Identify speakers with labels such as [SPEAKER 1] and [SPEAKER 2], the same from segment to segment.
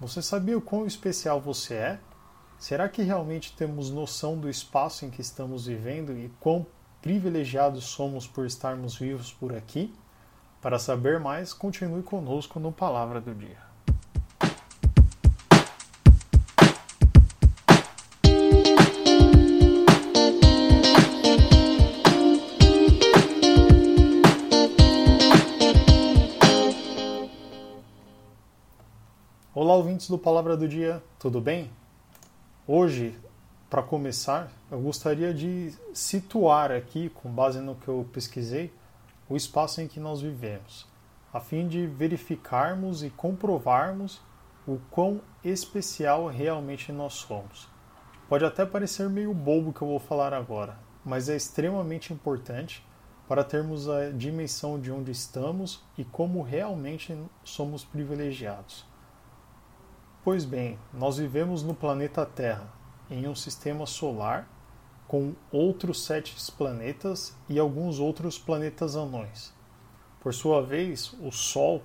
[SPEAKER 1] Você sabia o quão especial você é? Será que realmente temos noção do espaço em que estamos vivendo e quão privilegiados somos por estarmos vivos por aqui? Para saber mais, continue conosco no Palavra do Dia. Ouvintes do Palavra do Dia, tudo bem? Hoje, para começar, eu gostaria de situar aqui, com base no que eu pesquisei, o espaço em que nós vivemos, a fim de verificarmos e comprovarmos o quão especial realmente nós somos. Pode até parecer meio bobo que eu vou falar agora, mas é extremamente importante para termos a dimensão de onde estamos e como realmente somos privilegiados. Pois bem, nós vivemos no planeta Terra, em um sistema solar com outros sete planetas e alguns outros planetas anões. Por sua vez, o Sol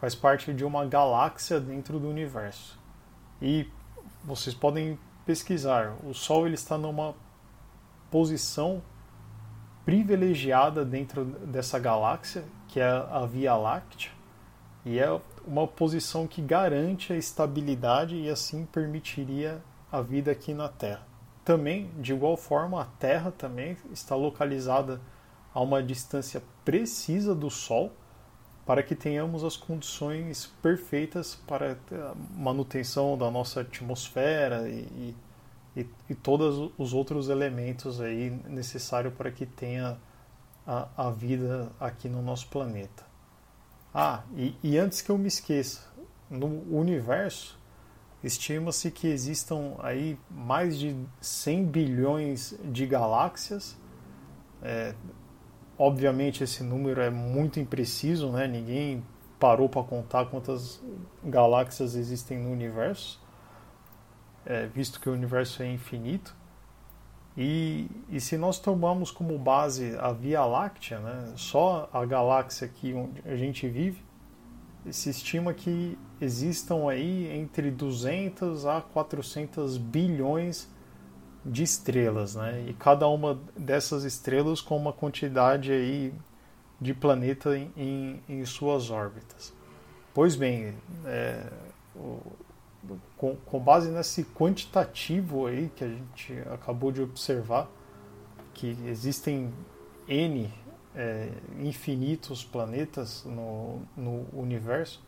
[SPEAKER 1] faz parte de uma galáxia dentro do universo. E vocês podem pesquisar, o Sol ele está numa posição privilegiada dentro dessa galáxia, que é a Via Láctea, e é uma posição que garante a estabilidade e assim permitiria a vida aqui na Terra. Também, de igual forma, a Terra também está localizada a uma distância precisa do Sol para que tenhamos as condições perfeitas para a manutenção da nossa atmosfera e, e, e todos os outros elementos aí necessários para que tenha a, a vida aqui no nosso planeta. Ah, e, e antes que eu me esqueça, no universo estima-se que existam aí mais de 100 bilhões de galáxias. É, obviamente esse número é muito impreciso, né? Ninguém parou para contar quantas galáxias existem no universo, é, visto que o universo é infinito. E, e se nós tomamos como base a Via Láctea, né, só a galáxia que a gente vive, se estima que existam aí entre 200 a 400 bilhões de estrelas, né? E cada uma dessas estrelas com uma quantidade aí de planeta em, em, em suas órbitas. Pois bem, é, o, com, com base nesse quantitativo aí que a gente acabou de observar, que existem N é, infinitos planetas no, no universo,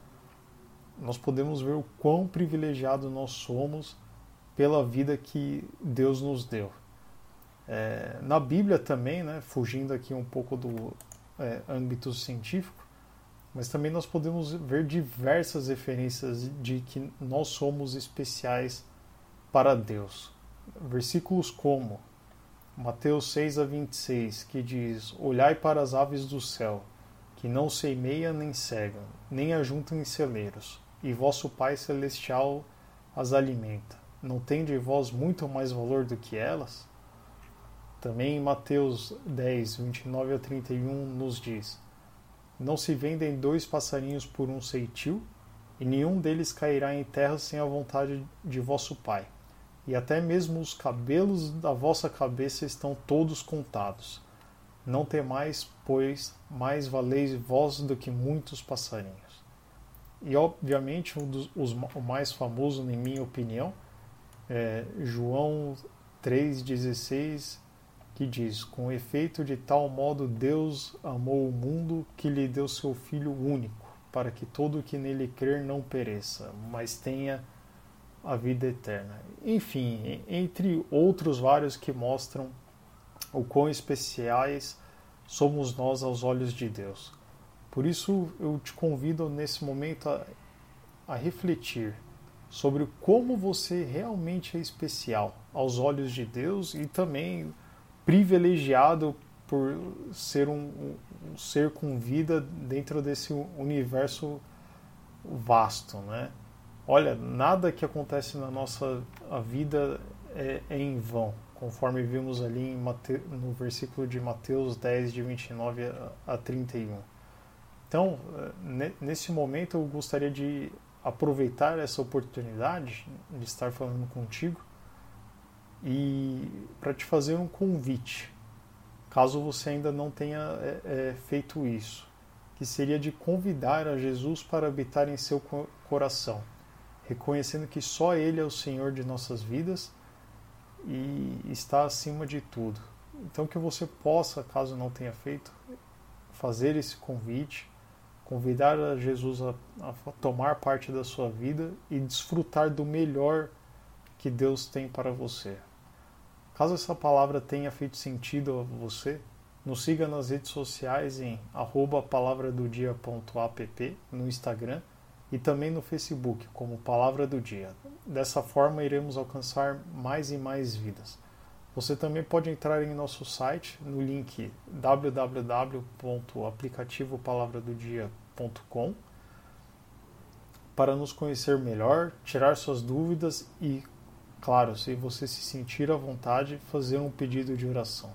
[SPEAKER 1] nós podemos ver o quão privilegiado nós somos pela vida que Deus nos deu. É, na Bíblia também, né, fugindo aqui um pouco do é, âmbito científico, mas também nós podemos ver diversas referências de que nós somos especiais para Deus. Versículos como Mateus 6 a 26, que diz: Olhai para as aves do céu, que não semeiam nem cegam, nem ajuntam em celeiros, e vosso Pai celestial as alimenta. Não tende vós muito mais valor do que elas? Também Mateus 10, 29 a 31 nos diz: não se vendem dois passarinhos por um ceitil, e nenhum deles cairá em terra sem a vontade de vosso Pai. E até mesmo os cabelos da vossa cabeça estão todos contados. Não temais, pois mais valeis vós do que muitos passarinhos. E obviamente um dos, os, o mais famoso, em minha opinião, é João 3,16 que diz: Com efeito, de tal modo Deus amou o mundo que lhe deu seu Filho único, para que todo o que nele crer não pereça, mas tenha a vida eterna. Enfim, entre outros vários que mostram o quão especiais somos nós aos olhos de Deus. Por isso eu te convido nesse momento a, a refletir sobre como você realmente é especial aos olhos de Deus e também privilegiado por ser um, um, ser com vida dentro desse universo vasto, né? Olha, nada que acontece na nossa vida é, é em vão, conforme vimos ali Mate, no versículo de Mateus 10, de 29 a, a 31. Então, nesse momento eu gostaria de aproveitar essa oportunidade de estar falando contigo e para te fazer um convite, caso você ainda não tenha é, é, feito isso, que seria de convidar a Jesus para habitar em seu coração, reconhecendo que só Ele é o Senhor de nossas vidas e está acima de tudo. Então que você possa, caso não tenha feito, fazer esse convite, convidar a Jesus a, a tomar parte da sua vida e desfrutar do melhor que Deus tem para você. Caso essa palavra tenha feito sentido a você, nos siga nas redes sociais em palavradodia.app no Instagram e também no Facebook como Palavra do Dia. Dessa forma iremos alcançar mais e mais vidas. Você também pode entrar em nosso site no link www.aplicativopalavradodia.com para nos conhecer melhor, tirar suas dúvidas e, claro, se você se sentir à vontade, fazer um pedido de oração.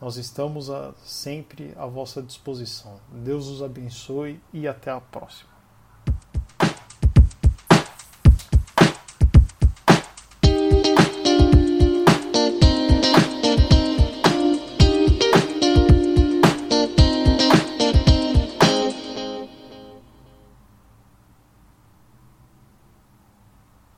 [SPEAKER 1] Nós estamos a, sempre à vossa disposição. Deus os abençoe e até a próxima.